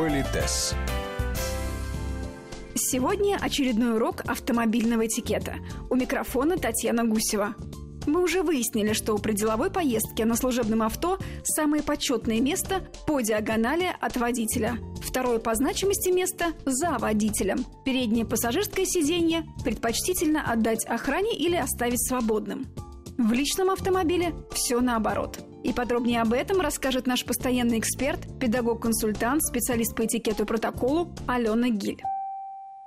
Политес. Сегодня очередной урок автомобильного этикета. У микрофона Татьяна Гусева. Мы уже выяснили, что при деловой поездке на служебном авто самое почетное место по диагонали от водителя. Второе по значимости место за водителем. Переднее пассажирское сиденье предпочтительно отдать охране или оставить свободным. В личном автомобиле все наоборот. И подробнее об этом расскажет наш постоянный эксперт, педагог-консультант, специалист по этикету и протоколу Алена Гиль.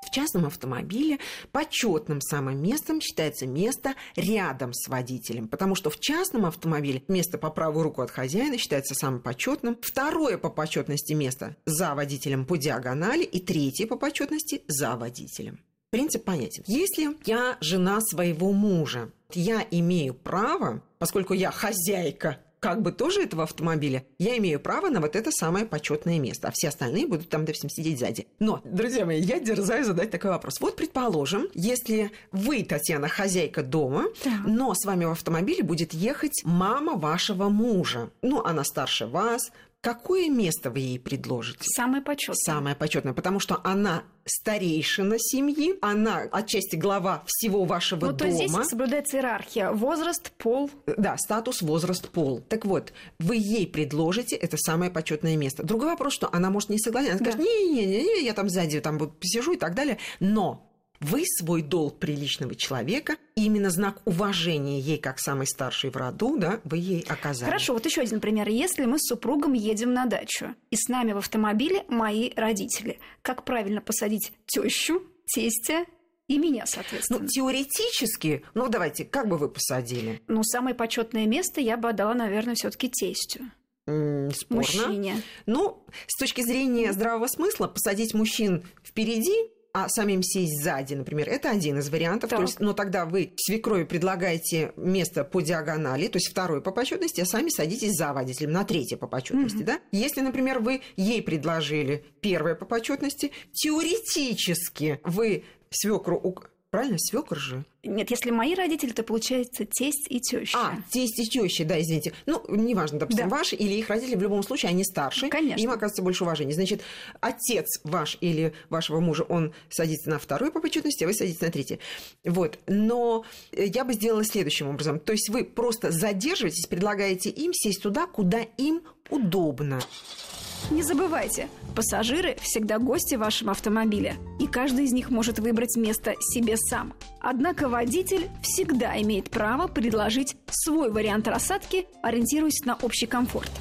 В частном автомобиле почетным самым местом считается место рядом с водителем, потому что в частном автомобиле место по правую руку от хозяина считается самым почетным, второе по почетности место за водителем по диагонали и третье по почетности за водителем. Принцип понятен. Если я жена своего мужа, я имею право, поскольку я хозяйка как бы тоже этого автомобиля, я имею право на вот это самое почетное место, а все остальные будут там, допустим, сидеть сзади. Но, друзья мои, я дерзаю задать такой вопрос. Вот, предположим, если вы, Татьяна, хозяйка дома, да. но с вами в автомобиле будет ехать мама вашего мужа. Ну, она старше вас, Какое место вы ей предложите? Самое почетное. Самое почетное, потому что она старейшина семьи, она отчасти глава всего вашего ну, дома. То здесь соблюдается иерархия. Возраст, пол. Да, статус, возраст, пол. Так вот, вы ей предложите это самое почетное место. Другой вопрос, что она может не согласиться. Она скажет, не-не-не, я там сзади там посижу и так далее. Но вы свой долг приличного человека, именно знак уважения ей как самой старшей в роду, да, вы ей оказали. Хорошо, вот еще один пример. Если мы с супругом едем на дачу, и с нами в автомобиле мои родители, как правильно посадить тещу, тестя и меня, соответственно. Ну, теоретически, ну, давайте, как бы вы посадили? Ну, самое почетное место я бы отдала, наверное, все-таки тестю. Спорно. Мужчине. Ну, с точки зрения здравого смысла, посадить мужчин впереди а самим сесть сзади, например, это один из вариантов. То есть, но тогда вы свекрови предлагаете место по диагонали, то есть второе по почетности, а сами садитесь за водителем на третье по почетности, mm-hmm. да? Если, например, вы ей предложили первое по почетности, теоретически вы свекру Правильно, свекр же? Нет, если мои родители, то получается тесть и теща. А, тесть и теща, да, извините. Ну, неважно, допустим, да. ваши или их родители, в любом случае, они старше. Конечно. Им оказывается больше уважения. Значит, отец ваш или вашего мужа, он садится на вторую по почетности, а вы садитесь на третье. Вот. Но я бы сделала следующим образом. То есть вы просто задерживаетесь, предлагаете им сесть туда, куда им удобно. Не забывайте, пассажиры всегда гости в вашем автомобиле, и каждый из них может выбрать место себе сам. Однако водитель всегда имеет право предложить свой вариант рассадки, ориентируясь на общий комфорт.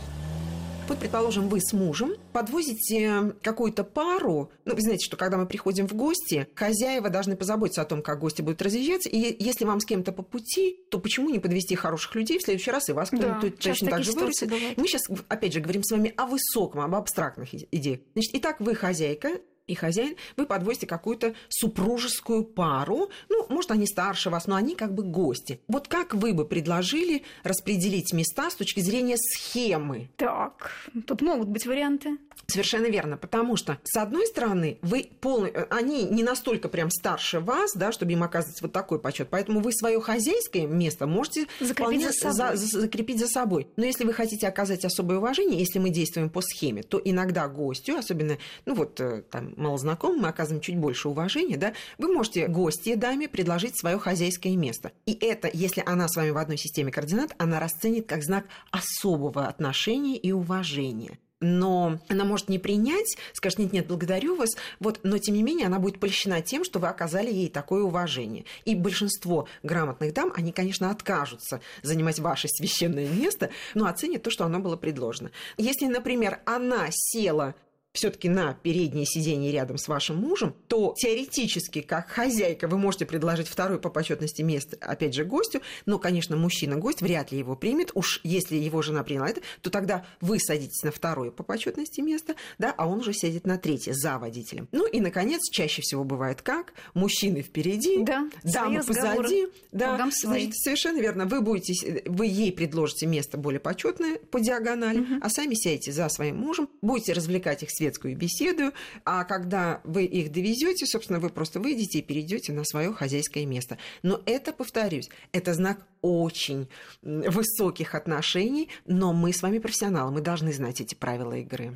Вот, предположим, вы с мужем подвозите какую-то пару. Ну, вы знаете, что когда мы приходим в гости, хозяева должны позаботиться о том, как гости будут разъезжаться. И если вам с кем-то по пути, то почему не подвести хороших людей в следующий раз и вас кто-нибудь да, точно так же вырастет? Мы сейчас, опять же, говорим с вами о высоком, об абстрактных идеях. Значит, итак, вы хозяйка, и хозяин, вы подвозите какую-то супружескую пару. Ну, может, они старше вас, но они как бы гости. Вот как вы бы предложили распределить места с точки зрения схемы? Так, тут могут быть варианты. Совершенно верно, потому что, с одной стороны, вы полный, э, они не настолько прям старше вас, да, чтобы им оказывать вот такой почет, поэтому вы свое хозяйское место можете закрепить за, собой. За, закрепить за собой. Но если вы хотите оказать особое уважение, если мы действуем по схеме, то иногда гостю, особенно, ну вот э, там малознакомым, мы оказываем чуть больше уважения, да, вы можете гости даме предложить свое хозяйское место. И это, если она с вами в одной системе координат, она расценит как знак особого отношения и уважения но она может не принять, скажет, нет, нет, благодарю вас, вот, но тем не менее она будет польщена тем, что вы оказали ей такое уважение. И большинство грамотных дам, они, конечно, откажутся занимать ваше священное место, но оценят то, что оно было предложено. Если, например, она села все-таки на переднее сиденье рядом с вашим мужем, то теоретически, как хозяйка, вы можете предложить второе по почетности место, опять же, гостю, но, конечно, мужчина-гость вряд ли его примет. Уж если его жена приняла это, то тогда вы садитесь на второе по почетности место, да, а он уже сядет на третье за водителем. Ну и, наконец, чаще всего бывает как? Мужчины впереди, да, дамы позади. Да, значит, совершенно верно. Вы будете, вы ей предложите место более почетное по диагонали, угу. а сами сядете за своим мужем, будете развлекать их светскую беседу, а когда вы их довезете, собственно, вы просто выйдете и перейдете на свое хозяйское место. Но это, повторюсь, это знак очень высоких отношений, но мы с вами профессионалы, мы должны знать эти правила игры.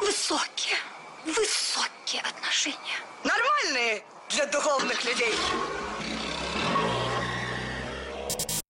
Высокие, высокие отношения. Нормальные для духовных людей.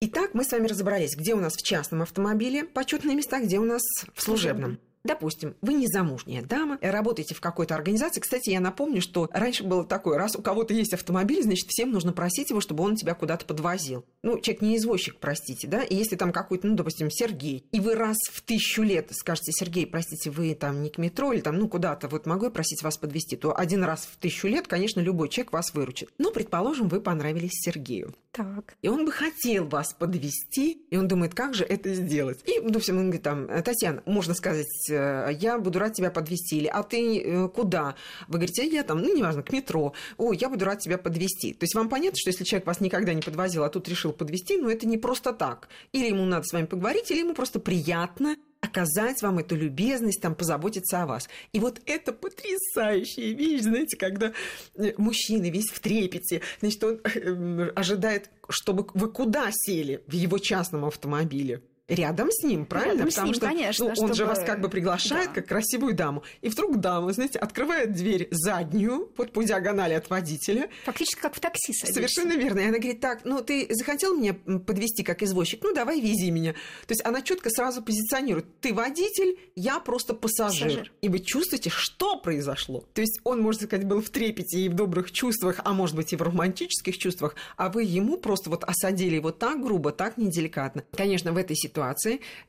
Итак, мы с вами разобрались, где у нас в частном автомобиле почетные места, где у нас в служебном. Допустим, вы не замужняя дама, работаете в какой-то организации. Кстати, я напомню, что раньше было такое, раз у кого-то есть автомобиль, значит, всем нужно просить его, чтобы он тебя куда-то подвозил. Ну, человек не извозчик, простите, да, и если там какой-то, ну, допустим, Сергей, и вы раз в тысячу лет скажете, Сергей, простите, вы там не к метро или там, ну, куда-то, вот могу я просить вас подвести, то один раз в тысячу лет, конечно, любой человек вас выручит. Ну, предположим, вы понравились Сергею. Так. И он бы хотел вас подвести, и он думает, как же это сделать. И, допустим, он говорит, там, Татьяна, можно сказать, э, я буду рад тебя подвести. Или, а ты э, куда? Вы говорите, я там, ну, неважно, к метро. О, я буду рад тебя подвести. То есть вам понятно, что если человек вас никогда не подвозил, а тут решил подвести, ну, это не просто так. Или ему надо с вами поговорить, или ему просто приятно оказать вам эту любезность, там, позаботиться о вас. И вот это потрясающая вещь, знаете, когда э, мужчина весь в трепете, значит, он э, ожидает, чтобы вы куда сели в его частном автомобиле рядом с ним, правильно? Рядом Потому с ним, что конечно, ну, он чтобы... же вас как бы приглашает, да. как красивую даму. И вдруг дама, знаете, открывает дверь заднюю, вот по диагонали от водителя. Фактически как в такси садишься. Совершенно верно. И она говорит, так, ну ты захотел меня подвести как извозчик? Ну давай вези меня. То есть она четко сразу позиционирует. Ты водитель, я просто пассажир. Пассажир. И вы чувствуете, что произошло. То есть он, можно сказать, был в трепете и в добрых чувствах, а может быть и в романтических чувствах, а вы ему просто вот осадили его так грубо, так неделикатно. Конечно, в этой ситуации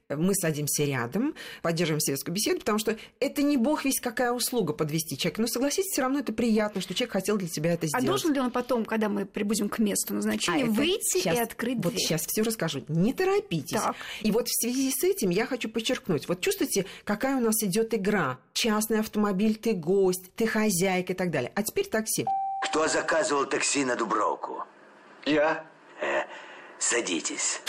мы садимся рядом, поддерживаем светскую беседу, потому что это не бог весь какая услуга подвести человека. Но согласитесь, все равно это приятно, что человек хотел для тебя это А сделать. должен ли он потом, когда мы прибудем к месту назначения, А выйти щас- и открыть Вот дверь? сейчас все расскажу. Не торопитесь. Так. И вот в связи с этим я хочу подчеркнуть. Вот чувствуете, какая у нас идет игра? Частный автомобиль, ты гость, ты хозяйка и так далее. А теперь такси. Кто заказывал такси на Дубровку? Я? Э, садитесь.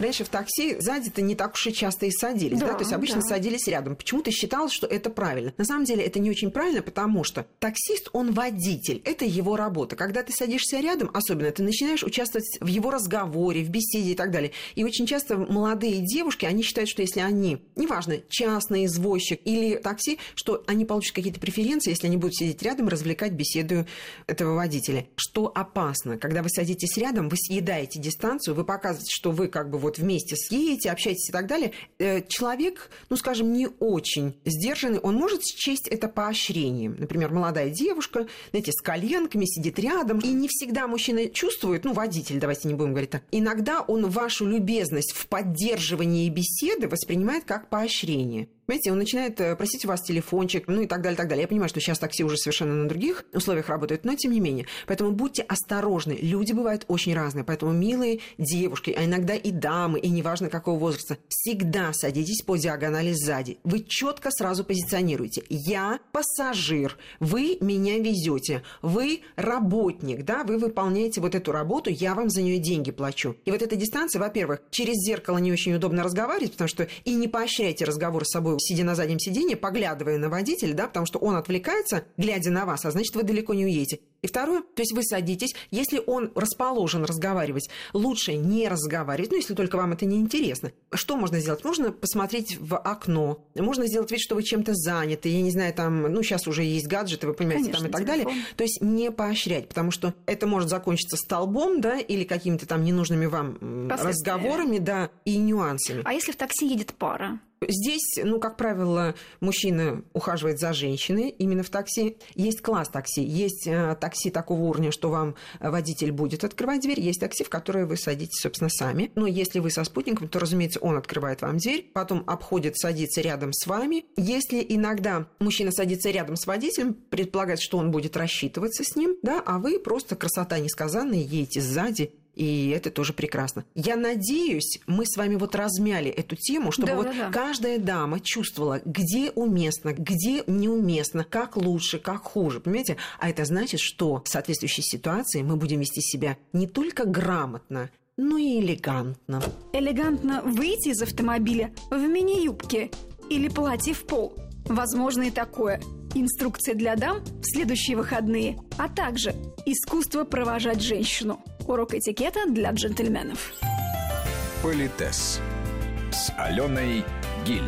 Раньше в такси сзади-то не так уж и часто и садились, да, Да, то есть обычно да. садились рядом. Почему-то считалось, что это правильно. На самом деле это не очень правильно, потому что таксист, он водитель, это его работа. Когда ты садишься рядом, особенно, ты начинаешь участвовать в его разговоре, в беседе и так далее. И очень часто молодые девушки, они считают, что если они, неважно, частный извозчик или такси, что они получат какие-то преференции, если они будут сидеть рядом и развлекать беседу этого водителя. Что опасно, когда вы садитесь рядом, вы съедаете дистанцию, вы показываете, что вы как бы вот вместе съедете, общаетесь и так далее. Э, Человек, ну, скажем, не очень сдержанный, он может счесть это поощрением. Например, молодая девушка, знаете, с коленками сидит рядом, и не всегда мужчина чувствует, ну, водитель, давайте не будем говорить так, иногда он вашу любезность в поддерживании беседы воспринимает как поощрение. Понимаете, он начинает э, просить у вас телефончик, ну и так далее, так далее. Я понимаю, что сейчас такси уже совершенно на других условиях работают, но тем не менее. Поэтому будьте осторожны. Люди бывают очень разные. Поэтому милые девушки, а иногда и дамы, и неважно какого возраста, всегда садитесь по диагонали сзади. Вы четко сразу позиционируете. Я пассажир, вы меня везете, вы работник, да, вы выполняете вот эту работу, я вам за нее деньги плачу. И вот эта дистанция, во-первых, через зеркало не очень удобно разговаривать, потому что и не поощряйте разговор с собой, сидя на заднем сиденье, поглядывая на водителя, да, потому что он отвлекается, глядя на вас, а значит, вы далеко не уедете. И второе, то есть вы садитесь, если он расположен разговаривать, лучше не разговаривать, ну, если только вам это не интересно. Что можно сделать? Можно посмотреть в окно, можно сделать вид, что вы чем-то заняты, я не знаю, там, ну, сейчас уже есть гаджеты, вы понимаете, Конечно, там и так далее. телефон. То есть не поощрять, потому что это может закончиться столбом, да, или какими-то там ненужными вам разговорами, да, и нюансами. А если в такси едет пара? Здесь, ну, как правило, мужчина ухаживает за женщиной именно в такси. Есть класс такси. Есть э, такси такого уровня, что вам водитель будет открывать дверь. Есть такси, в которое вы садитесь, собственно, сами. Но если вы со спутником, то, разумеется, он открывает вам дверь, потом обходит, садится рядом с вами. Если иногда мужчина садится рядом с водителем, предполагается, что он будет рассчитываться с ним, да, а вы просто красота несказанная, едете сзади, и это тоже прекрасно. Я надеюсь, мы с вами вот размяли эту тему, чтобы Да, вот да, да. каждая дама чувствовала, где уместно, где неуместно, как лучше, как хуже, понимаете? А это значит, что в соответствующей ситуации мы будем вести себя не только грамотно, но и элегантно. Элегантно выйти из автомобиля в мини-юбке или платье в пол. Возможно и такое. Инструкции для дам в следующие выходные, а также искусство провожать женщину. Урок этикета для джентльменов. Политес с Аленой Гиль.